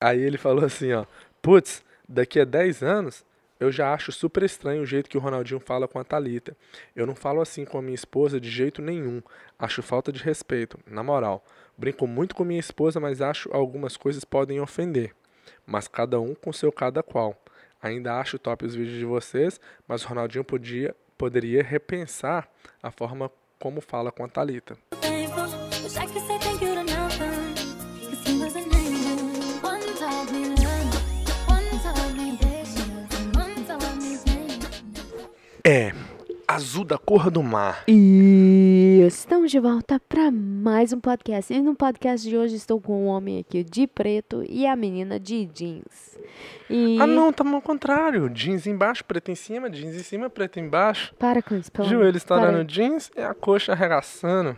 Aí ele falou assim, ó. Putz, daqui a 10 anos eu já acho super estranho o jeito que o Ronaldinho fala com a Talita. Eu não falo assim com a minha esposa de jeito nenhum. Acho falta de respeito, na moral. Brinco muito com minha esposa, mas acho algumas coisas podem ofender. Mas cada um com seu cada qual. Ainda acho top os vídeos de vocês, mas o Ronaldinho podia, poderia repensar a forma como fala com a Talita. É, azul da cor do mar. E estamos de volta para mais um podcast. E no podcast de hoje estou com um homem aqui de preto e a menina de jeans. E Ah não, tá ao contrário. Jeans embaixo, preto em cima, jeans em cima, preto embaixo. para com isso, pelo Joelho amor- estourando para aí. jeans e a coxa arregaçando.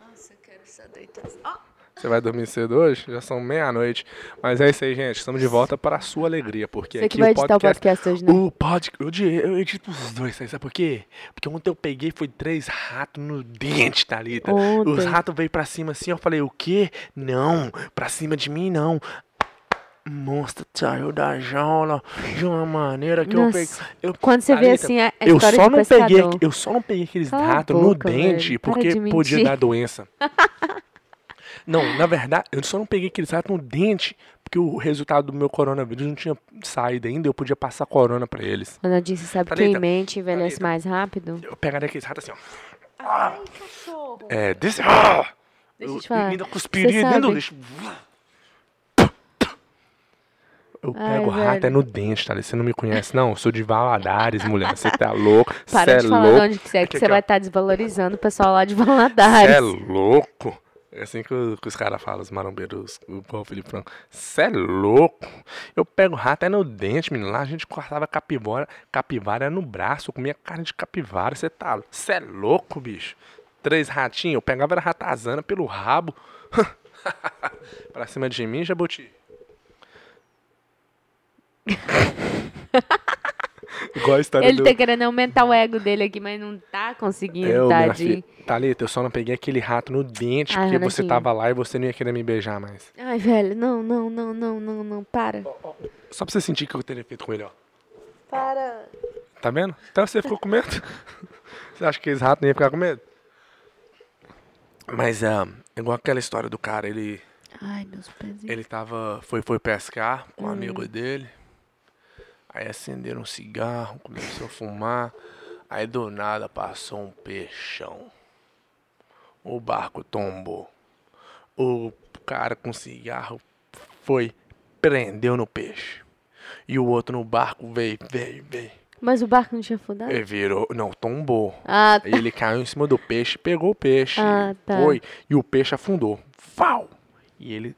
Nossa, eu quero só deitar. Ó, Você vai dormir cedo hoje? Já são meia-noite. Mas é isso aí, gente. Estamos de volta para a sua alegria. Porque Você aqui que vai o editar o podcast. podcast hoje, né? O pod... eu, eu edito os dois, sabe por quê? Porque ontem eu peguei foi três ratos no dente, Thalita. Ontem. Os ratos veio pra cima assim, eu falei, o quê? Não, pra cima de mim não. Monstro saiu da jaula de uma maneira que eu peguei. Nossa, Eu, Quando você vê Thalita, assim a, a eu história só não pescador. peguei, eu só não peguei aqueles Cala ratos boca, no dente velho. Para porque de podia dar doença. Não, na verdade, eu só não peguei aqueles ratos no dente porque o resultado do meu coronavírus não tinha saído ainda, eu podia passar corona pra eles. Ronaldinho, você sabe que Thalita, em mente envelhece Thalita. mais rápido? Eu pegaria aqueles ratos assim, ó. É, desse. Ah! Deixa eu te eu falar. ainda cuspiria Você dentro do lixo. Eu Ai, pego rato é no dente, tá? Você não me conhece, não? Eu sou de Valadares, mulher. Você tá louco? Você Para é de falar louco? de onde que você é, que Aqui, você vai estar desvalorizando o pessoal lá de Você Valadares. é louco? É assim que, que os caras falam, os marombeiros, o Paulo Felipe Franco. Você é louco? Eu pego rato é no dente, menino. Lá a gente cortava capivara, capivara no braço. Eu comia carne de capivara. Você tá. Você é louco, bicho? Três ratinhos. Eu pegava era ratazana pelo rabo. pra cima de mim, Jabuti. Igual a história Ele do... tá querendo aumentar o ego dele aqui, mas não tá conseguindo, Eu, minha tadinho. filha, Thalita, eu só não peguei aquele rato no dente Ah, porque você Renatinho. tava lá e você não ia querer me beijar mais. Ai, velho, não, não, não, não, não, não, para. Só pra você sentir o que eu teria feito com ele, ó. Para. Tá vendo? Então você ficou com medo? você acha que esse rato não ia ficar com medo? Mas é igual aquela história do cara, ele, Ai, meus pezinhos. ele tava. Foi, foi pescar com um Hum. amigo dele. Aí acenderam um cigarro, começou a fumar. Aí do nada passou um peixão. O barco tombou. O cara com cigarro foi, prendeu no peixe. E o outro no barco veio, veio, veio. Mas o barco não tinha afundado? Ele virou, não, tombou. Ah, tá. Aí ele caiu em cima do peixe, pegou o peixe, Ah, tá. foi, e o peixe afundou. Fau! E ele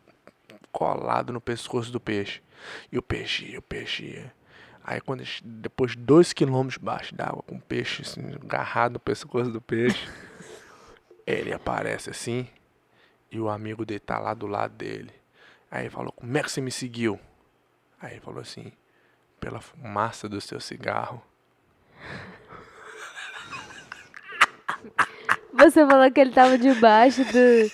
colado no pescoço do peixe. E o peixe ia, o peixe ia. Aí quando depois de dois quilômetros debaixo d'água, com o peixe assim, agarrado no pescoço do peixe, ele aparece assim, e o amigo dele tá lá do lado dele. Aí falou, como é que você me seguiu? Aí ele falou assim, pela fumaça do seu cigarro. Você falou que ele tava debaixo do.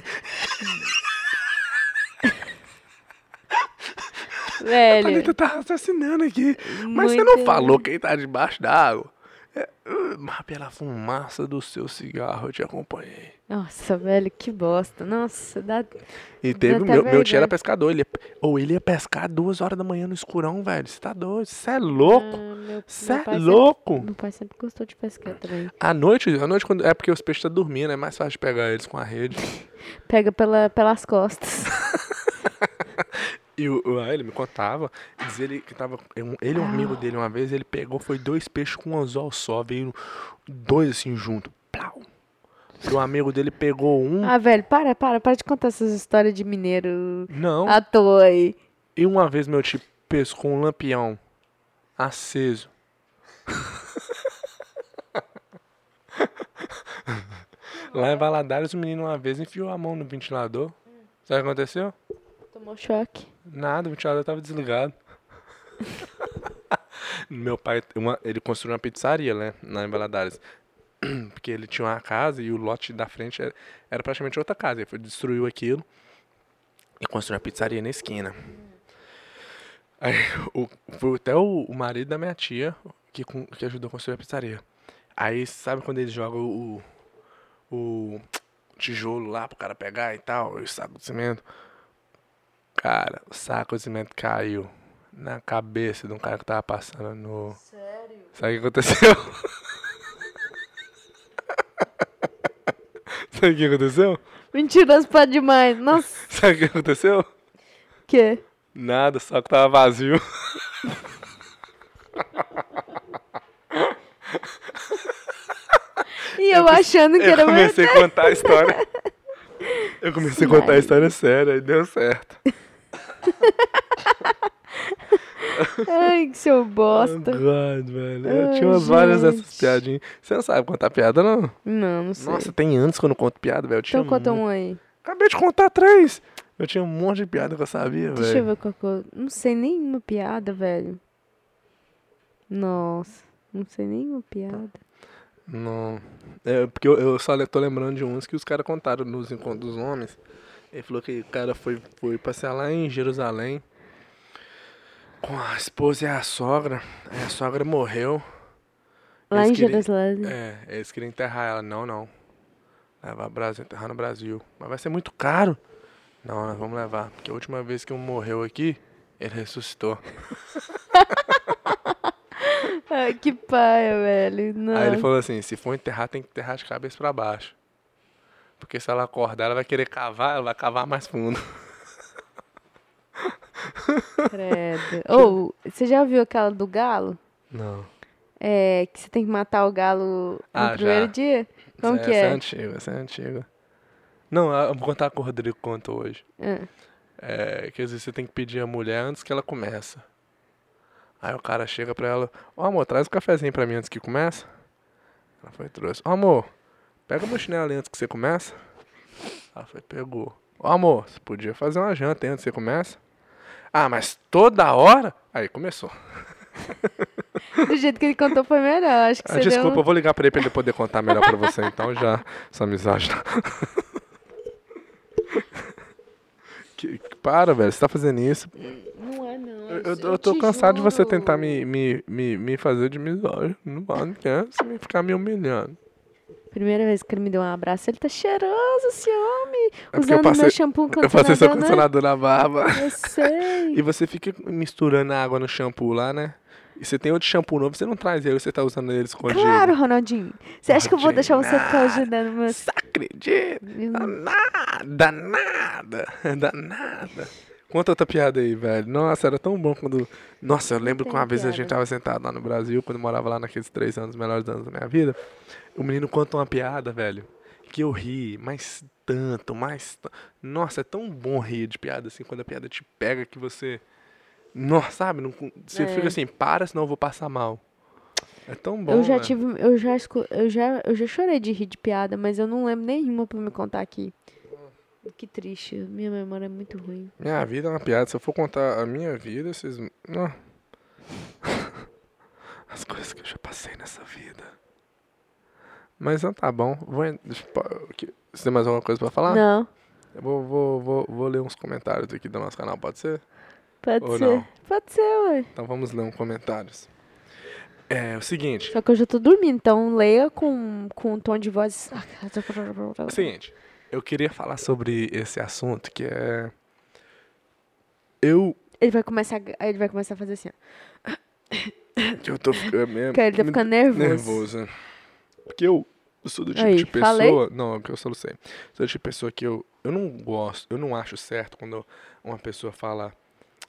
A Velho. Thalita tá raciocinando aqui. Mas você não falou quem tá debaixo d'água? É, uh, mas pela fumaça do seu cigarro eu te acompanhei. Nossa, velho, que bosta. Nossa, dá. E teve até meu, meu tio era pescador. Ele ia, ou ele ia pescar duas horas da manhã no escurão, velho. Você tá doido? Você é louco? Ah, Você meu é louco? Sempre, meu pai sempre gostou de pescar também. À noite, à noite quando, é porque os peixes estão dormindo, é mais fácil de pegar eles com a rede. Pega pela, pelas costas. E o, o- ele me contava, diz ele que tava. um- Ele e um amigo dele uma vez, ele pegou, foi dois peixes com um anzol só, veio dois assim junto. Plau. E o amigo dele pegou um. Ah, velho, para, para, para de contar essas histórias de mineiro Não. à toa aí. E uma vez meu tio pescou um lampião aceso. Lá em Valadares, o menino uma vez enfiou a mão no ventilador. Sabe o que aconteceu? Tomou choque. Nada, o ventilador tava desligado. Meu pai, uma- ele construiu uma pizzaria, né, lá em Valadares. Porque ele tinha uma casa e o lote da frente era, era praticamente outra casa. Ele foi, destruiu aquilo e construiu uma pizzaria na esquina. Aí o, foi até o, o marido da minha tia que, que ajudou a construir a pizzaria. Aí sabe quando eles jogam o, o tijolo lá pro cara pegar e tal, o saco de cimento? Cara, o saco de cimento caiu na cabeça de um cara que tava passando no. Sério? Sabe o que aconteceu? Sabe o que aconteceu? Mentiroso pra demais. Nossa, Sabe o que aconteceu? que? Nada, só que tava vazio. E eu achando que Eu era comecei a verdade. contar a história. Eu comecei a contar a história séria e deu certo. Ai, que seu Oh, bosta. God, velho. Eu Ai, tinha umas várias dessas piadinhas. Você não sabe contar piada, não? Não, não sei. Nossa, tem anos que eu não conto piada, velho. Então conta mu- um aí. Acabei de contar três. Eu tinha um monte de piada que eu sabia, Deixa eu velho. ver qual que eu... Não sei nenhuma piada, velho. Nossa, não sei nenhuma piada. Não. É, porque eu, eu só tô lembrando de uns que os caras contaram nos encontros dos homens. Ele falou que o cara foi, foi passear lá em Jerusalém com a esposa e a sogra. Aí a sogra morreu. Lá Eles em queriam- Jerusalém. É, eles queriam enterrar ela. Não, não. Levar Brasil, enterrar no Brasil. Mas vai ser muito caro. Não, nós vamos levar. Porque a última vez que um morreu aqui, ele ressuscitou. Ai, que paia, velho. Não. Aí ele falou assim: se for enterrar, tem que enterrar de cabeça pra baixo. Porque se ela acordar, ela vai querer cavar, ela vai cavar mais fundo. Credo. Ou, você já viu aquela do galo? Não. É, que você tem que matar o galo no Ah, primeiro já. dia? Como essa, que essa é é? antiga, essa é antiga. Não, eu vou contar a que o Rodrigo conta hoje. Ah, É, quer dizer, você tem que pedir a mulher antes que ela começa. Aí o cara chega pra ela, ó amor, traz um cafezinho pra mim antes que começa. Ela foi trouxe. Ó amor, pega meu chinelo ali antes que você começa. Ela foi pegou. Ó amor, você podia fazer uma janta antes que você começa. Ah, mas toda hora? Aí começou. Do jeito que ele contou foi melhor. Acho que Ah, você desculpa, eu deu... um vou ligar pra ele pra ele poder contar melhor pra você então já. Essa amizade. para, velho, você tá fazendo isso. Não é, não. Eu, eu- eu tô cansado de você juro. tentar me, me, me, me fazer de misógino. Não quer você me ficar me humilhando. Primeira vez que ele me deu um abraço, ele tá cheiroso, esse homem. É usando passei- meu shampoo Eu passei seu condicionador, né? condicionador na barba. Eu sei. E você fica misturando a água no shampoo lá, né? E você tem outro shampoo novo, você não traz ele, você tá usando ele escondido. Claro, Ronaldinho. Você acha que eu vou deixar você ficar ajudando meus... Você acredita? Danada, nada, danada. Conta outra piada aí, velho. Nossa, era tão bom quando. Nossa, eu lembro que uma vez a piada. gente tava sentado lá no Brasil, quando eu morava lá naqueles três anos, melhores anos da minha vida. O menino conta uma piada, velho, que eu ri, mas tanto, mais. t- Nossa, é tão bom rir de piada assim, quando a piada te pega que você. Nossa, sabe? Não, você É. fica assim, para, senão eu vou passar mal. É tão bom. eu já velho. tive, eu já, eu já, eu já chorei de rir de piada, mas eu não lembro nenhuma pra me contar aqui. Que triste, minha memória é muito ruim. Minha vida é uma piada. Se eu for contar a minha vida, vocês. Não. As coisas que eu já passei nessa vida. Mas não tá bom. Vou. Você tem mais alguma coisa pra falar? Não, Eu vou, vou, vou, vou ler uns comentários aqui do nosso canal, pode ser? Pode Ou ser. não? Pode ser, ué. Então vamos ler uns comentários. É o seguinte. Só que eu já tô dormindo, então leia com, com um tom de voz. É o seguinte. Eu queria falar sobre esse assunto que é. Eu. Ele vai começar, a- ele vai começar a fazer assim, ó. Que eu tô ficando. Porque ele tá ficando nervoso. nervoso. Porque eu, eu sou do tipo Aí, de pessoa. falei? Não, é que eu só não sei. Sou do tipo de pessoa que eu, eu não gosto, eu não acho certo quando uma pessoa fala: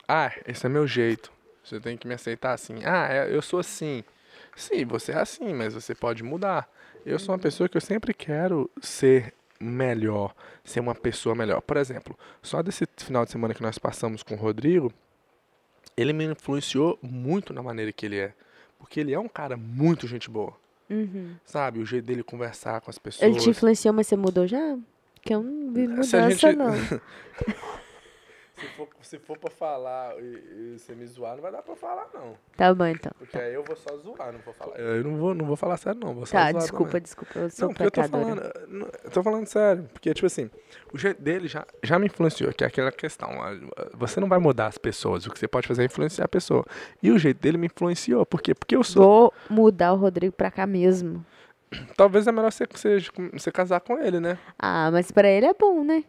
Ah, esse é meu jeito. Você tem que me aceitar assim. Ah, é- eu sou assim. Sim, você é assim, mas você pode mudar. Eu sou uma pessoa que eu sempre quero ser melhor, ser uma pessoa melhor. Por exemplo, só desse final de semana que nós passamos com o Rodrigo, ele me influenciou muito na maneira que ele é. Porque ele é um cara muito gente boa. Uhum. Sabe? O jeito dele conversar com as pessoas. Ele te influenciou, mas você mudou já? Que eu não vi Se a mudança, gente- não. Se for, se for pra falar e, e você me zoar, não vai dar pra falar, não. Tá bom, então. Porque aí eu vou só zoar, não vou falar. Eu não vou, não vou falar sério, não. Vou só Tá, zoar desculpa, também. desculpa. Eu sou Não, eu tô falando, eu tô falando sério, porque, tipo assim, o jeito dele já, já me influenciou, que é aquela questão, ah, você não vai mudar as pessoas, o que você pode fazer é influenciar a pessoa. E o jeito dele me influenciou, por quê? Porque eu sou, Vou mudar o Rodrigo pra cá mesmo. talvez é melhor você, você, você casar com ele, né? Ah, mas pra ele é bom, né?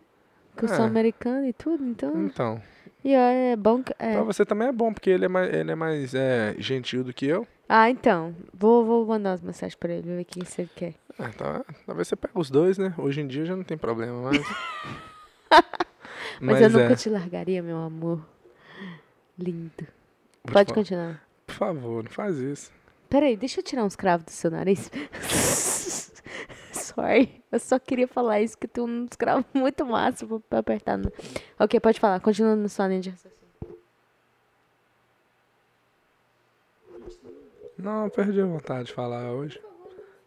Que eu sou É. americana e tudo, então. Então, E é bom que. é. pra você também é bom, porque ele é mais, ele é mais é, gentil do que eu. Ah, então. Vou, vou mandar umas mensagens pra ele, ver o que você quer. Ah, é, talvez você pegue os dois, né? Hoje em dia já não tem problema, mas... Mas, eu nunca é, te largaria, meu amor. Lindo. Pode continuar. Por favor, não faz isso. Peraí, deixa eu tirar uns cravos do seu nariz. Sorry. Eu só queria falar isso, que tem uns cravos muito massa pra- apertar. No... Ok, pode falar. Continua no sua raciocínio. Não, perdi a vontade de falar hoje.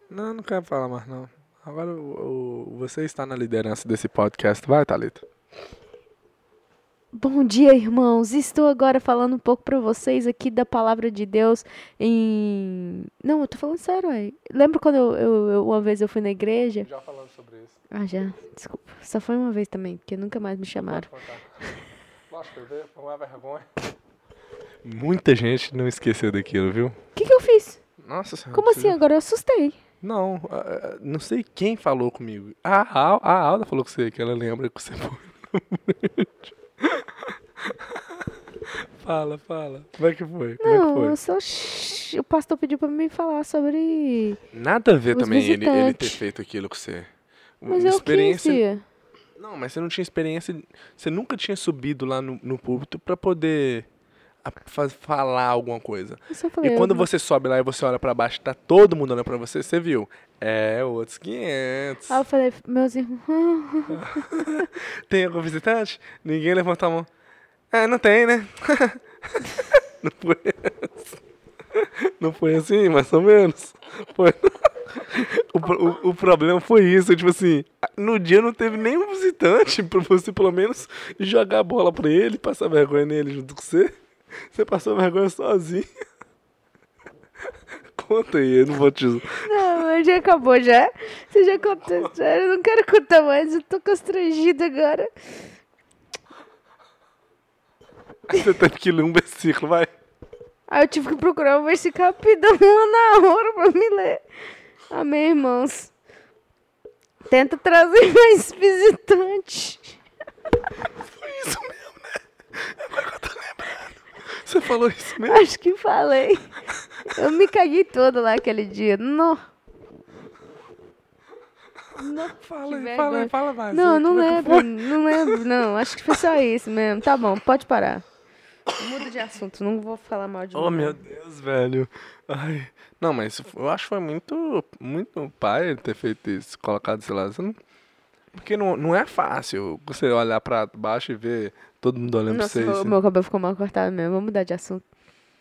Não, não quero falar mais não. Agora o, o- você está na liderança desse podcast, vai, Thalita? Bom dia, irmãos. Estou agora falando um pouco pra vocês aqui da palavra de Deus em. Não, eu tô falando sério, ué. Lembra quando eu, eu- eu- uma vez eu fui na igreja? Já falando sobre isso. Ah, já. Desculpa. Só foi uma vez também, porque nunca mais me chamaram. Lógico, foi uma vergonha. Muita gente não esqueceu daquilo, viu? O que, que eu fiz? Nossa senhora. Como assim? Agora eu assustei. Não, não sei quem falou comigo. A, Al- a Alda falou com você, que ela lembra que você foi. fala, fala. Como é que foi? Como é que Não, foi? eu só. O pastor pediu pra me falar sobre. Nada a ver também ele, ele ter feito aquilo com você. Mas eu quis, tia. Não, mas você não tinha experiência. Você nunca tinha subido lá no, no púlpito pra poder falar alguma coisa. E quando eu- você sobe lá e você olha pra baixo, tá todo mundo olhando pra você, você viu? É, outros 500. Aí eu falei, meus irmãos. Tem algum visitante? Ninguém levantou a mão. É, não tem, né? não foi assim. Não foi assim, mais ou menos. Foi. O, o, o problema foi isso, tipo assim, no dia não teve nenhum visitante pra você pelo menos jogar a bola pra ele, passar vergonha nele junto com você. Você passou vergonha sozinho. Conta aí, eu não vou te. Não, já acabou já. Você já contou a história, eu não quero contar mais, eu tô constrangida agora. Você teve que ler um versículo, vai. Aí eu tive que procurar um versículo rapidão na hora pra me ler. Amém, irmãos. Tenta trazer mais visitante. Foi isso mesmo, né? Agora que eu tô lembrando. Você falou isso mesmo? Acho que falei. Eu me caguei toda lá aquele dia. Não. Não. Fala fala fala mais. Não, aí, não é lembro, não lembro, não. Acho que foi só isso mesmo. Tá bom, pode parar. Muda de assunto, não vou falar mal de Oh, meu Deus, velho. Ai. Não, mas eu acho que foi muito, muito pai ter feito isso, colocado, sei lá. Porque não, não é fácil você olhar pra baixo e ver todo mundo olhando Nossa, pra você. meu, assim. meu cabelo ficou mal cortado mesmo. Vamos mudar de assunto.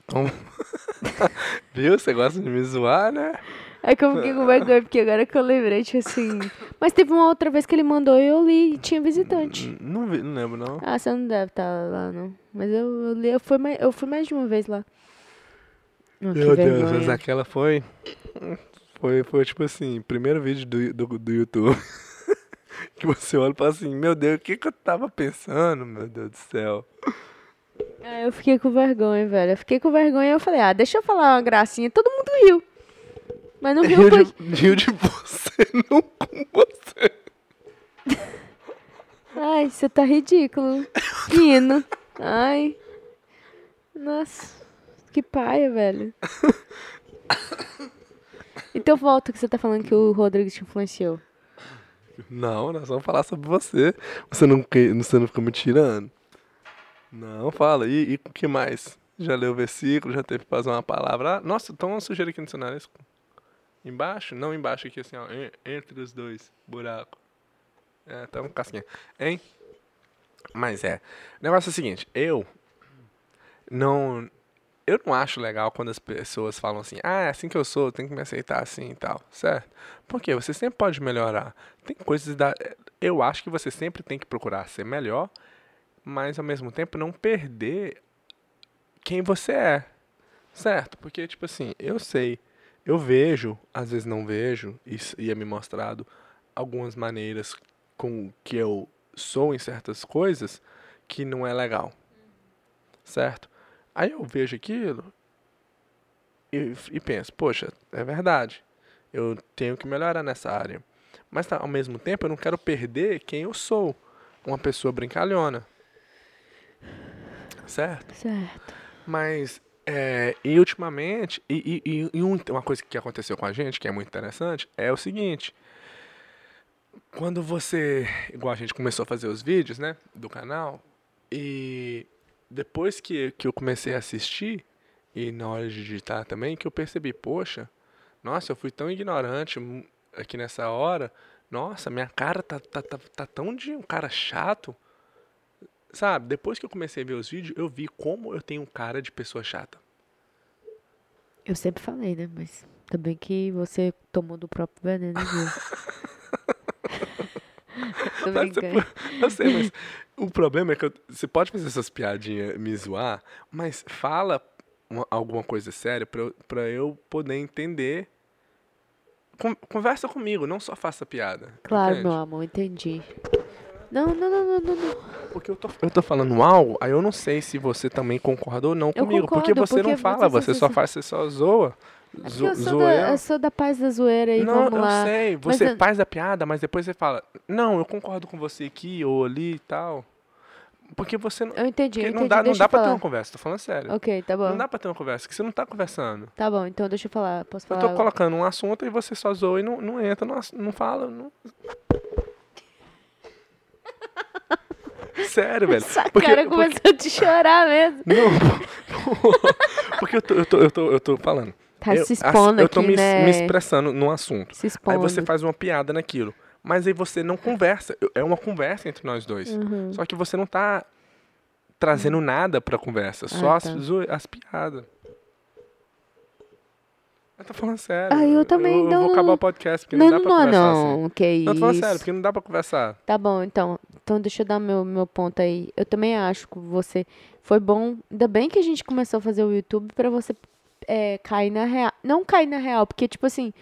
Então, Viu? Você gosta de me zoar, né? É que eu fiquei com vergonha, porque agora que eu lembrei, tipo assim. Mas teve uma outra vez que ele mandou e eu li e tinha visitante. Não, vi, não lembro, não. Ah, você não deve estar lá, não. Mas eu, eu li, eu fui, mais, eu fui mais de uma vez lá. Oh, Meu Deus, mas aquela foi. Foi, foi tipo assim, primeiro vídeo do, do, do YouTube. que você olha e fala assim, meu Deus, o que, que eu tava pensando, meu Deus do céu. Ah, eu fiquei com vergonha, velho. Eu fiquei com vergonha e eu falei, ah, deixa eu falar uma gracinha. Todo mundo riu. Mas não riu foi... de, rio de você, não com você. Ai, você tá ridículo. Fino. Ai. Nossa. Que paia, velho. Então volta que você tá falando que o Rodrigo te influenciou. Não, nós vamos falar sobre você. Você não, você não fica me tirando. Não, fala. E o que mais? Já leu o versículo, já teve que fazer uma palavra. Ah, nossa, então uma sujeira aqui no seu nariz. Embaixo? Não, embaixo aqui, assim, ó. en- Entre os dois. Buraco. É, tá um casquinha. Hein? Mas é. O negócio é o seguinte, eu não. Eu não acho legal quando as pessoas falam assim, ah, é assim que eu sou, tem que me aceitar assim e tal, certo? Porque você sempre pode melhorar. Tem coisas da. Eu acho que você sempre tem que procurar ser melhor, mas ao mesmo tempo não perder quem você é. Certo? Porque, tipo assim, eu sei, eu vejo, às vezes não vejo, e, e é me mostrado algumas maneiras com que eu sou em certas coisas que não é legal. Certo? Aí eu vejo aquilo e, e penso, poxa, é verdade. Eu tenho que melhorar nessa área. Mas tá, ao mesmo tempo eu não quero perder quem eu sou. Uma pessoa brincalhona. Certo? Certo. Mas, é, e ultimamente, e, e- e- e um- uma coisa que aconteceu com a gente, que é muito interessante, é o seguinte. Quando você, igual a gente começou a fazer os vídeos, né, do canal, e depois que, que eu comecei a assistir, e na hora de digitar também, que eu percebi, poxa, nossa, eu fui tão ignorante aqui nessa hora, nossa, minha cara tá, tá, tá, tá tão de um cara chato, Sabe, depois que eu comecei a ver os vídeos, eu vi como eu tenho cara de pessoa chata. Eu sempre falei, né? Mas também que você tomou do próprio veneno, viu? Tô brincando. eu sei, mas o problema é que eu- você pode fazer essas piadinhas, me zoar, mas fala uma- alguma coisa séria pra eu, pra eu poder entender. Con- conversa comigo, não só faça piada. Claro, entende? meu amor, entendi. Não, não, não, não, não, não. Porque eu tô, eu tô falando algo, aí eu não sei se você também concorda ou não Eu comigo. porque concordo, você não porque fala, você- você só você- faz, você só zoa. É porque Zo, eu, sou da, eu. eu sou da paz da zoeira e Não, vamos eu lá. sei. Mas Você eu- faz a piada, mas depois você fala, não, eu concordo com você aqui ou ali e tal. Porque você não. Eu entendi, porque eu não entendi. dá, não dá eu pra ter uma conversa, tô falando sério. Ok, tá bom. Não dá pra ter uma conversa, que você não tá conversando. Tá bom, então deixa eu falar. Posso Eu falar? tô colocando um assunto e você só zoa e não, não entra, não, não fala. Não... Sério, velho. Essa Porque- cara porque- começou a te chorar mesmo. Não, porque eu tô, eu tô, eu tô, eu tô falando. Tá eu, se expondo Eu tô aqui, me, né? me expressando num assunto. Se Aí expondo. você faz uma piada naquilo. Mas aí você não conversa. É uma conversa entre nós dois. Uhum. Só que você não tá trazendo nada pra conversa. Só Ah, as, tá. zoe- as piadas. Eu tô falando sério. Ah, eu também, Eu, não, vou acabar o podcast, porque Não, não, dá pra não, conversar assim. não, que Não, tô falando isso. sério, porque não dá pra conversar. Tá bom, então. Então deixa eu dar meu, meu ponto aí. Eu também acho que você foi bom. Ainda bem que a gente começou a fazer o YouTube pra você é, cair na real. Não cair na real, porque, tipo assim,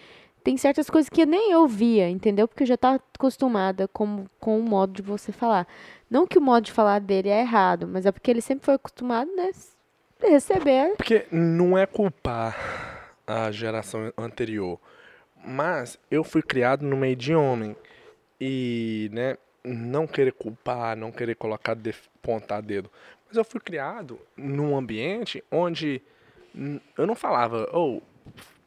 tem certas coisas que nem eu via, entendeu? Porque eu já tava acostumada com, com o modo de você falar. Não que o modo de falar dele é errado, mas é porque ele sempre foi acostumado, né? Receber. Porque não é culpar a geração anterior. Mas eu fui criado no meio de homem. E, né, não querer culpar, não querer colocar, def- pontar dedo. Mas eu fui criado num ambiente onde eu não falava, ou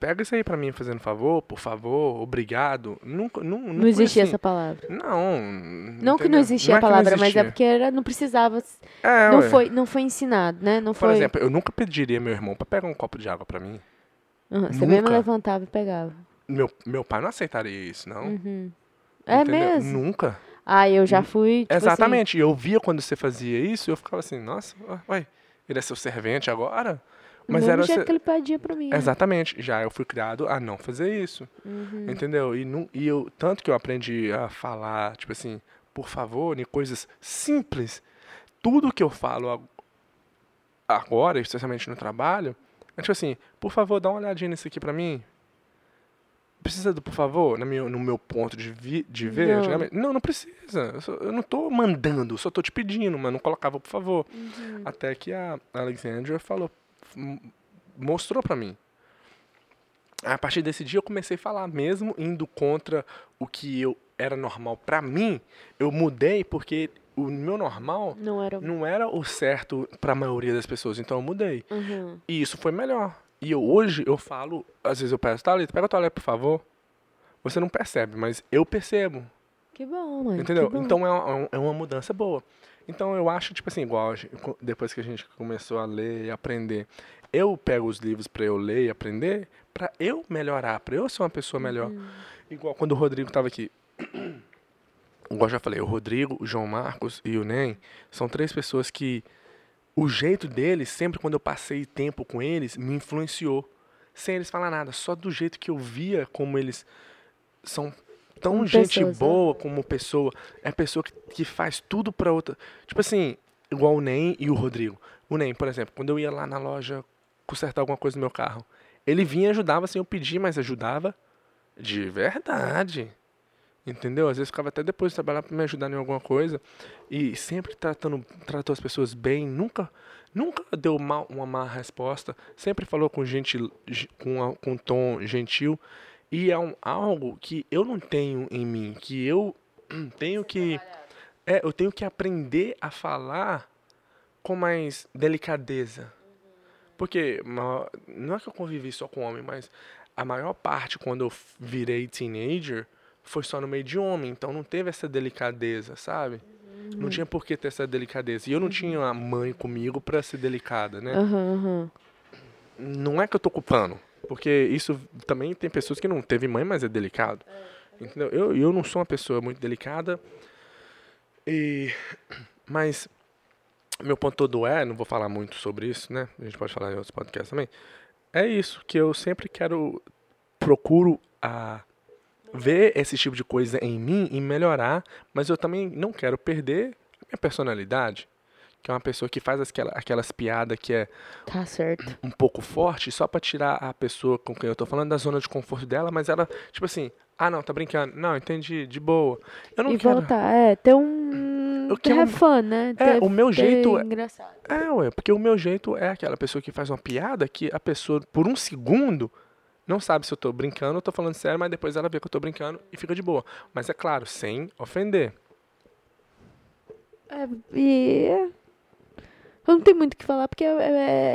pega isso aí pra mim fazendo favor, por favor, obrigado. Nunca, não, não, Não, existia assim. essa palavra. Não. Não que não entendeu? existia é a não palavra, mas é existia. porque era, não precisava. É, não, ué. foi, não foi ensinado, né? Não Por foi. exemplo, eu nunca pediria meu irmão pra pegar um copo de água pra mim. Aham, você mesmo levantava e pegava. Meu, meu pai não aceitaria isso, não. Uhum. É mesmo? Nunca. Ah, eu já fui. Tipo Exatamente. E eu via quando você fazia isso, eu ficava assim, nossa, ué, ele é seu servente agora? Assim, Mas mesmo era jeito que ele pedia pra mim. né? Exatamente. Já eu fui criado a não fazer isso. Uhum. Entendeu? E, não, e eu, tanto que eu aprendi a falar, tipo assim, por favor, em coisas simples. Tudo que eu falo ag- agora, especialmente no trabalho, é tipo assim, por favor, dá uma olhadinha nisso aqui pra mim. Precisa do por favor, no meu, no meu ponto de, vi, de ver? Não. antigamente? Não, não precisa. Eu, só- eu não tô mandando, só tô te pedindo, mas não colocava por favor. Uhum. Até que a Alexandra falou, mostrou pra mim. A partir desse dia eu comecei a falar, mesmo indo contra o que eu era normal pra mim, eu mudei porque o meu normal Não era. não era o certo pra maioria das pessoas, então eu mudei. Uhum. E isso foi melhor. E eu, hoje eu falo, às vezes eu peço, Thalita, pega a toalha, por favor. Você não percebe, mas eu percebo. Que bom, mãe. Entendeu? bom. Então é uma, é uma mudança boa. Então eu acho, tipo assim, igual a depois que a gente começou a ler e aprender, eu pego os livros pra eu ler e aprender, pra eu melhorar, pra eu ser uma pessoa melhor. Uhum. Igual quando o Rodrigo tava aqui. Igual já falei, o Rodrigo, o João Marcos e o Nem são três pessoas que o jeito deles, sempre quando eu passei tempo com eles, me influenciou. Sem eles falar nada, só do jeito que eu via como eles são tão Como gente pessoas, né? boa como pessoa. É pessoa que, que faz tudo pra outra. Tipo assim, igual o Nem e o Rodrigo. O Nem, por exemplo, quando eu ia lá na loja consertar alguma coisa no meu carro, ele vinha e ajudava sem eu pedir, mas ajudava de verdade. Entendeu? Às vezes ficava até depois de trabalhar para me ajudar em alguma coisa. E sempre tratando, tratou as pessoas bem, nunca nunca deu mal, uma má resposta, sempre falou com, gentil, com, a- com um tom gentil. E é um, algo que eu não tenho em mim, que eu tenho que. É, eu tenho que aprender a falar com mais delicadeza. Porque ma- não é que eu convivi só com homem, mas a maior parte quando eu virei teenager foi só no meio de homem, então não teve essa delicadeza, sabe? Não tinha por que ter essa delicadeza. E eu não tinha a mãe comigo pra ser delicada, né? Aham. Não é que eu tô culpando, porque isso também tem pessoas que não teve mãe, mas é delicado. Entendeu? Eu, eu não sou uma pessoa muito delicada. E mas meu ponto todo é, não vou falar muito sobre isso, né? A gente pode falar em outros podcasts também. É isso que eu sempre quero procuro a ver esse tipo de coisa em mim e melhorar, mas eu também não quero perder a minha personalidade, que é uma pessoa que faz aquela, aquelas piadas que é Tá certo. um pouco forte só pra tirar a pessoa com quem eu tô falando da zona de conforto dela, mas ela, tipo assim, ah não, tá brincando. Não, entendi, de boa. Eu não e quero. voltar, é, ter um. Eu quero- have fun, né? É, Ter- o meu jeito é- engraçado. É, ué, porque o meu jeito é aquela pessoa que faz uma piada que a pessoa, por um segundo, não sabe se eu tô brincando ou tô falando sério, mas depois ela vê que eu tô brincando e fica de boa. Mas é claro, sem ofender. É, Eu não tenho muito o que falar porque é,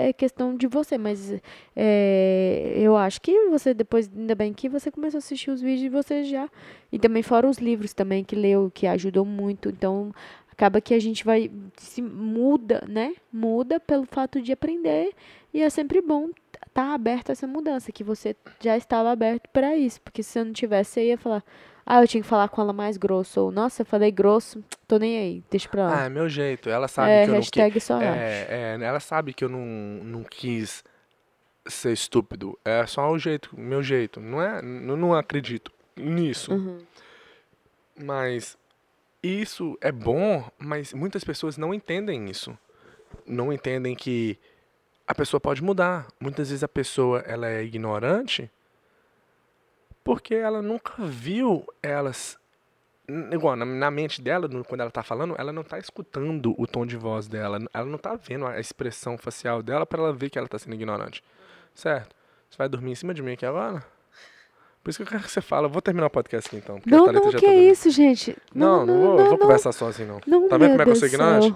é- é questão de você, mas é, eu acho que você depois, ainda bem que você começou a assistir os vídeos e você já. E também fora os livros também que leu, que ajudou muito. Então acaba que a gente vai. se muda, né? Muda pelo fato de aprender. E é sempre bom estar aberto a essa mudança, que você já estava aberto para isso. Porque se você não tivesse, você ia falar. Ah, eu tinha que falar com ela mais grosso. Ou, nossa, eu falei grosso, tô nem aí, deixa pra lá. Ah, é meu jeito. Ela sabe é, que eu não que- hashtag só. É, é, ela sabe que eu não, não quis ser estúpido. É só o jeito, meu jeito. Não é, eu não acredito nisso. Uhum. Mas isso é bom, mas muitas pessoas não entendem isso. Não entendem que a pessoa pode mudar. Muitas vezes a pessoa ela é ignorante porque ela nunca viu elas igual na, na mente dela, no- quando ela tá falando, ela não tá escutando o tom de voz dela, ela não tá vendo a expressão facial dela para ela ver que ela tá sendo ignorante. Certo? Você vai dormir em cima de mim aqui agora? Por isso que eu quero que você fala. Vou terminar o podcast aqui então. Não, não, que tá é isso, gente. Não, não, vou, vou conversar sozinho, não. Não, Tá vendo como é que eu sou ignorante?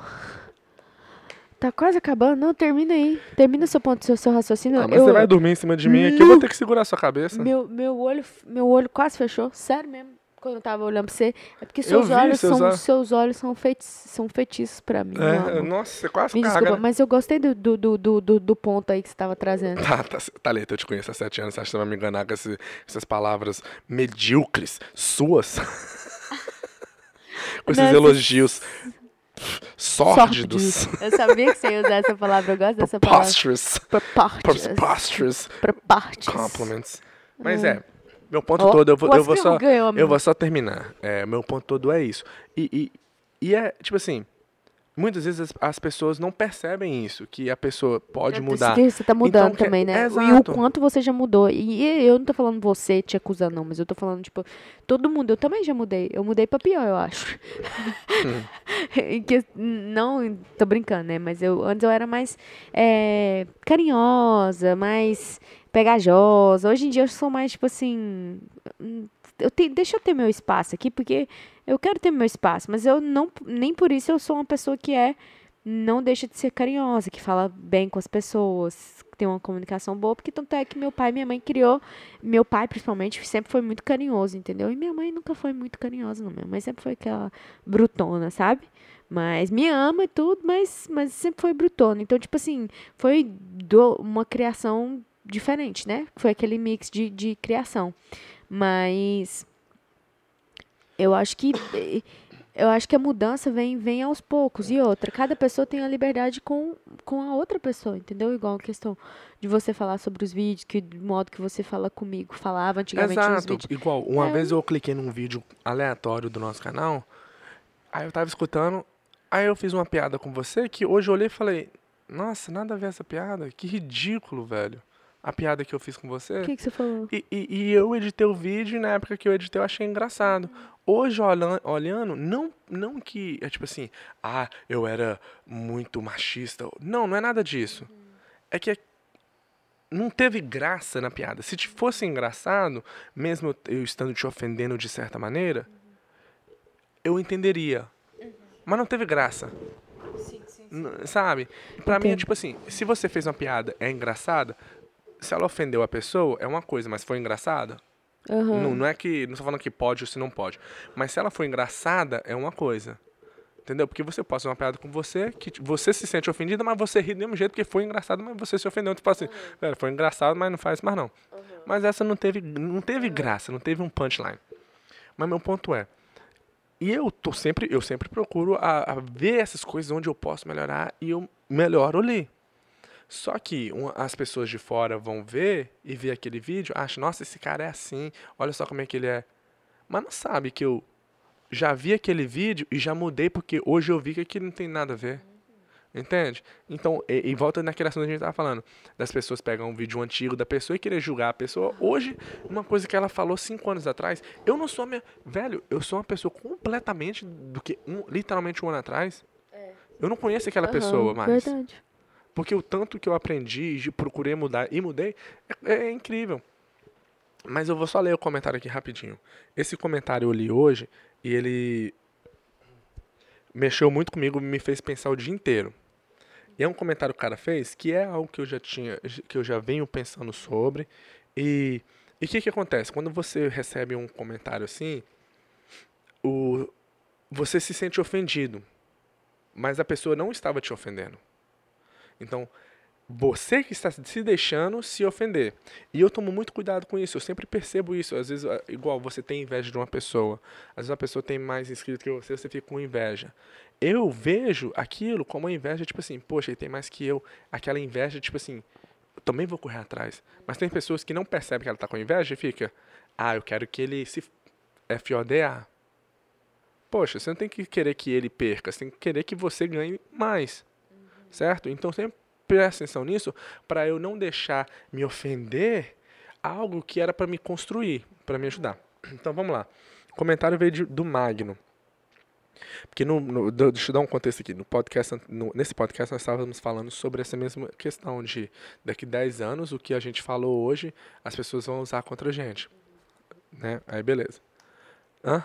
Tá quase acabando. Não, termina aí. Termina seu ponto, seu, seu raciocínio. Ah, mas Eu- você vai dormir em cima de mim aqui, eu vou ter que segurar a sua cabeça. meu, meu, olho, meu olho quase fechou. Sério mesmo. Quando eu tava olhando pra você. É porque seus vi olhos seus são. olhos. Seus olhos são, feiti são feitiços pra mim. É, nossa, você quase Me desculpa, né? mas eu gostei do, do, do, do, do- ponto aí que você tava trazendo. Tá, tá, Thalita, eu te conheço há sete anos, você acha que você vai me enganar com esse- essas palavras medíocres suas? com esses Não, esses- elogios sórdidos, Eu sabia que você ia usar essa palavra. Eu gosto dessa palavra. preposterous, Preposterous. preposterous Preposterous. compliments. Mas é, meu ponto Ó, todo, eu vou, eu vou só... ganhou, Eu vou só terminar. É, meu ponto todo é isso. E, e, e é, tipo assim, muitas vezes as, as pessoas não percebem isso, que a pessoa pode mudar. Você tá mudando Então, também, né? E o Exato. quanto você já mudou. E eu não tô falando você te acusando, não, mas eu tô falando, tipo, todo mundo. Eu também já mudei. Eu mudei pra pior, eu acho. Hum. Que- não, tô brincando, né? Mas eu antes eu era mais é, carinhosa, mais pegajosa. Hoje em dia eu sou mais, tipo assim. hum, Eu tenho, deixa eu ter meu espaço aqui, porque eu quero ter meu espaço, mas eu não. Nem por isso eu sou uma pessoa que é não deixa de ser carinhosa, que fala bem com as pessoas, que tem uma comunicação boa, porque tanto é que meu pai e minha mãe criou, meu pai principalmente sempre foi muito carinhoso, entendeu? E minha mãe nunca foi muito carinhosa, não, minha mãe sempre foi aquela brutona, sabe? Mas me ama e tudo, mas, mas sempre foi brutona. Então, tipo assim, foi do- uma criação diferente, né? Foi aquele mix de, de criação. Mas eu acho que eu acho que a mudança vem, vem aos poucos. E outra, cada pessoa tem a liberdade com, com a outra pessoa, entendeu? Igual a questão de você falar sobre os vídeos, que do modo que você fala comigo, falava antigamente nos Exato. vídeos. Igual, uma É. vez eu cliquei num vídeo aleatório do nosso canal, aí eu tava escutando, Aí eu fiz uma piada com você que hoje eu olhei e falei, nossa, nada a ver essa piada. Que ridículo, velho. A piada que eu fiz com você. O que, que você falou? E, e- e eu editei o vídeo e na época que eu editei eu achei engraçado. Hoje, olhan- olhando, não, não que, é tipo assim, ah, eu era muito machista. Não, não é nada disso. É que não teve graça na piada. Se te fosse engraçado, mesmo eu estando te ofendendo de certa maneira, eu entenderia. Mas não teve graça. N- Sabe? Pra mim é tipo assim, se você fez uma piada, é engraçada, se ela ofendeu a pessoa, é uma coisa, mas foi engraçada, Aham. não, não é que. Não tô falando que pode ou se não pode. Mas se ela for engraçada, é uma coisa. Entendeu? Porque você pode fazer uma piada com você, que você se sente ofendida, mas você ri do mesmo jeito que foi engraçado, mas você se ofendeu. Tipo assim, velho, foi engraçado, mas não faz mais não. Mas essa não teve, não teve graça, não teve um punchline. Mas meu ponto é, e eu tô sempre, eu sempre procuro a, a ver essas coisas onde eu posso melhorar e eu melhoro ali. Só que um- as pessoas de fora vão ver e ver aquele vídeo, acham, nossa, esse cara é assim, olha só como é que ele é. Mas não sabe que eu já vi aquele vídeo e já mudei porque hoje eu vi que aquilo não tem nada a ver. Entende? Então, e, e volta naquele assunto que a gente tava falando, das pessoas pegar um vídeo antigo da pessoa e querer julgar a pessoa. Hoje, uma coisa que ela falou cinco anos atrás, eu não sou a minha. Velho, eu sou uma pessoa completamente do que um, literalmente um ano atrás. Eu não conheço aquela Aham, pessoa mais. Verdade. Porque o tanto que eu aprendi e procurei mudar e mudei é, é incrível. Mas eu vou só ler o comentário aqui rapidinho. Esse comentário eu li hoje e ele mexeu muito comigo, me fez pensar o dia inteiro. E é um comentário que o cara fez que é algo que eu já tinha, que eu já venho pensando sobre. E e o que que acontece? Quando você recebe um comentário assim, o, você se sente ofendido, mas a pessoa não estava te ofendendo. Então, você que está se deixando se ofender. E eu tomo muito cuidado com isso. Eu sempre percebo isso. Às vezes, ah, igual você tem inveja de uma pessoa. Às vezes a pessoa tem mais inscrito que você, você fica com inveja. Eu vejo aquilo como uma inveja, tipo assim, poxa, ele tem mais que eu. Aquela inveja, tipo assim, eu também vou correr atrás. Mas tem pessoas que não percebem que ela está com inveja e fica, ah, eu quero que ele se FODA. Poxa, você não tem que querer que ele perca, você tem que querer que você ganhe mais. Certo? Então sempre preste atenção nisso para eu não deixar me ofender algo que era para me construir, para me ajudar. Então vamos lá. O comentário veio de- do Magno. Porque no, no- deixa eu dar um contexto aqui. No podcast, no- nesse podcast nós estávamos falando sobre essa mesma questão de daqui 10 anos o que a gente falou hoje as pessoas vão usar contra a gente. Né? Aí beleza. Hã?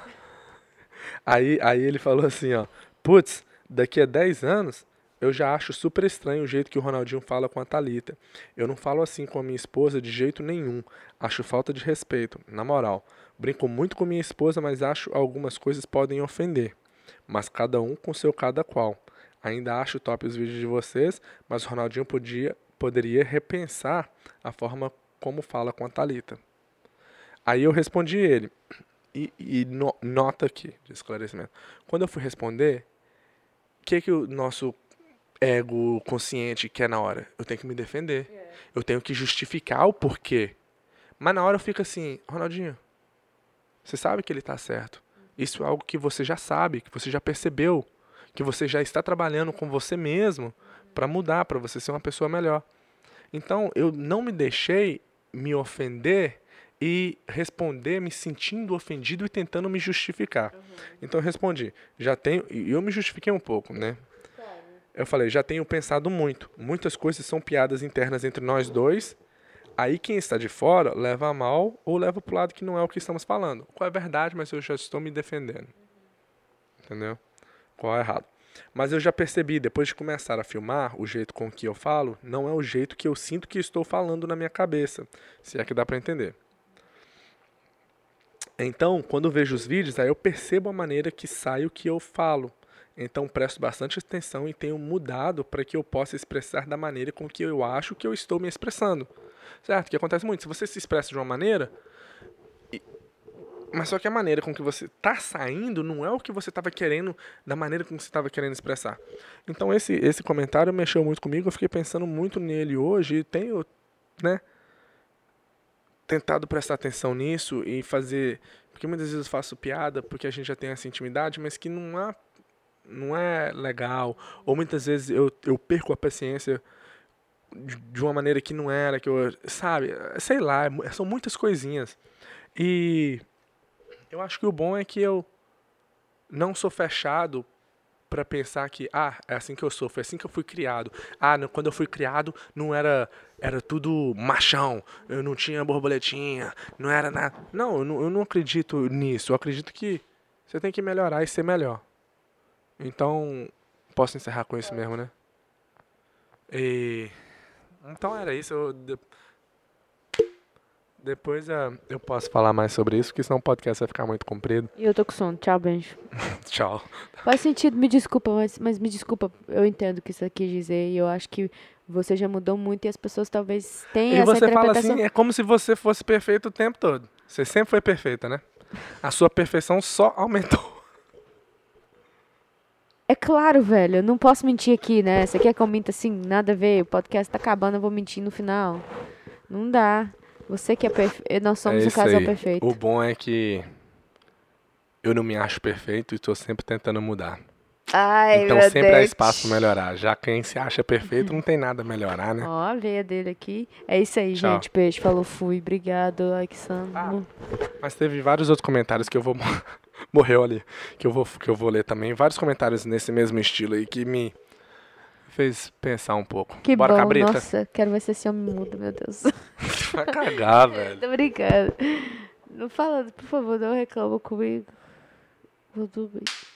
Aí, aí ele falou assim, ó. Putz, daqui a 10 anos eu já acho super estranho o jeito que o Ronaldinho fala com a Thalita. Eu não falo assim com a minha esposa de jeito nenhum. Acho falta de respeito, na moral. Brinco muito com minha esposa, mas acho algumas coisas podem ofender. Mas cada um com seu cada qual. Ainda acho top os vídeos de vocês, mas o Ronaldinho podia, poderia repensar a forma como fala com a Thalita. Aí eu respondi ele. E, e no- nota aqui, de esclarecimento. Quando eu fui responder, o que, que o nosso ego consciente quer na hora? Eu tenho que me defender. Eu tenho que justificar o porquê. Mas na hora eu fico assim, Ronaldinho, você sabe que ele está certo. Isso é algo que você já sabe, que você já percebeu, que você já está trabalhando com você mesmo para mudar, para você ser uma pessoa melhor. Então, eu não me deixei me ofender e responder me sentindo ofendido e tentando me justificar. Então eu respondi, já tenho, e eu me justifiquei um pouco, né? Eu falei, já tenho pensado muito. Muitas coisas são piadas internas entre nós dois. Aí quem está de fora leva a mal ou leva para o lado que não é o que estamos falando. Qual é verdade, mas eu já estou me defendendo. Entendeu? Qual é errado. Mas eu já percebi, depois de começar a filmar, o jeito com que eu falo não é o jeito que eu sinto que estou falando na minha cabeça. Se é que dá para entender. Então, quando vejo os vídeos, aí eu percebo a maneira que sai o que eu falo. Então, presto bastante atenção e tenho mudado para que eu possa expressar da maneira com que eu acho que eu estou me expressando. Certo? Que acontece muito. Se você se expressa de uma maneira, mas só que a maneira com que você está saindo não é o que você estava querendo, da maneira com que você estava querendo expressar. Então, esse, esse comentário mexeu muito comigo. Eu fiquei pensando muito nele hoje e tenho, né? tentado prestar atenção nisso e fazer. Porque muitas vezes eu faço piada porque a gente já tem essa intimidade, mas que não há não é legal. Ou muitas vezes eu, eu perco a paciência de, de uma maneira que não era, que eu, sabe? Sei lá, é são muitas coisinhas. E eu acho que o bom é que eu não sou fechado pra pensar que, ah, é assim que eu sou, foi assim que eu fui criado. Ah, não, quando eu fui criado não era era tudo machão, eu não tinha borboletinha, não era nada. Não, eu não, eu não acredito nisso. Eu acredito que você tem que melhorar e ser melhor. Então, posso encerrar com isso mesmo, né? E então era isso. eu de- Depois ah, eu posso falar mais sobre isso, porque senão o podcast vai ficar muito comprido. E eu tô com sono. Tchau, beijo. Tchau. Faz sentido, me desculpa, mas, mas me desculpa. Eu entendo o que você quis dizer e eu acho que você já mudou muito e as pessoas talvez tenham E essa você fala assim, é como se você fosse perfeito o tempo todo. Você sempre foi perfeita, né? A sua perfeição só aumentou. É claro, velho, eu não posso mentir aqui, né? Você quer que eu minta assim? Nada a ver, o podcast tá acabando, eu vou mentir no final. Não dá. Você que é perfeito. Nós somos é o casal aí. perfeito. O bom é que eu não me acho perfeito e estou sempre tentando mudar. Ai, então sempre há Deus. espaço pra melhorar. Já quem se acha perfeito não tem nada a melhorar, né? Ó, a veia dele aqui. É isso aí, Tchau. gente. Beijo, falou, fui. Obrigado. Santo. Ah. Mas teve vários outros comentários que eu vou. Morreu ali. Que eu, vou, que eu vou ler também. Vários comentários nesse mesmo estilo aí que me fez pensar um pouco. Que Bora, bom. cabrita. Nossa, quero ver se esse homem muda, meu Deus. Vai cagar, velho. Tô brincando. Não fala, por favor, não reclama comigo. Vou dormir.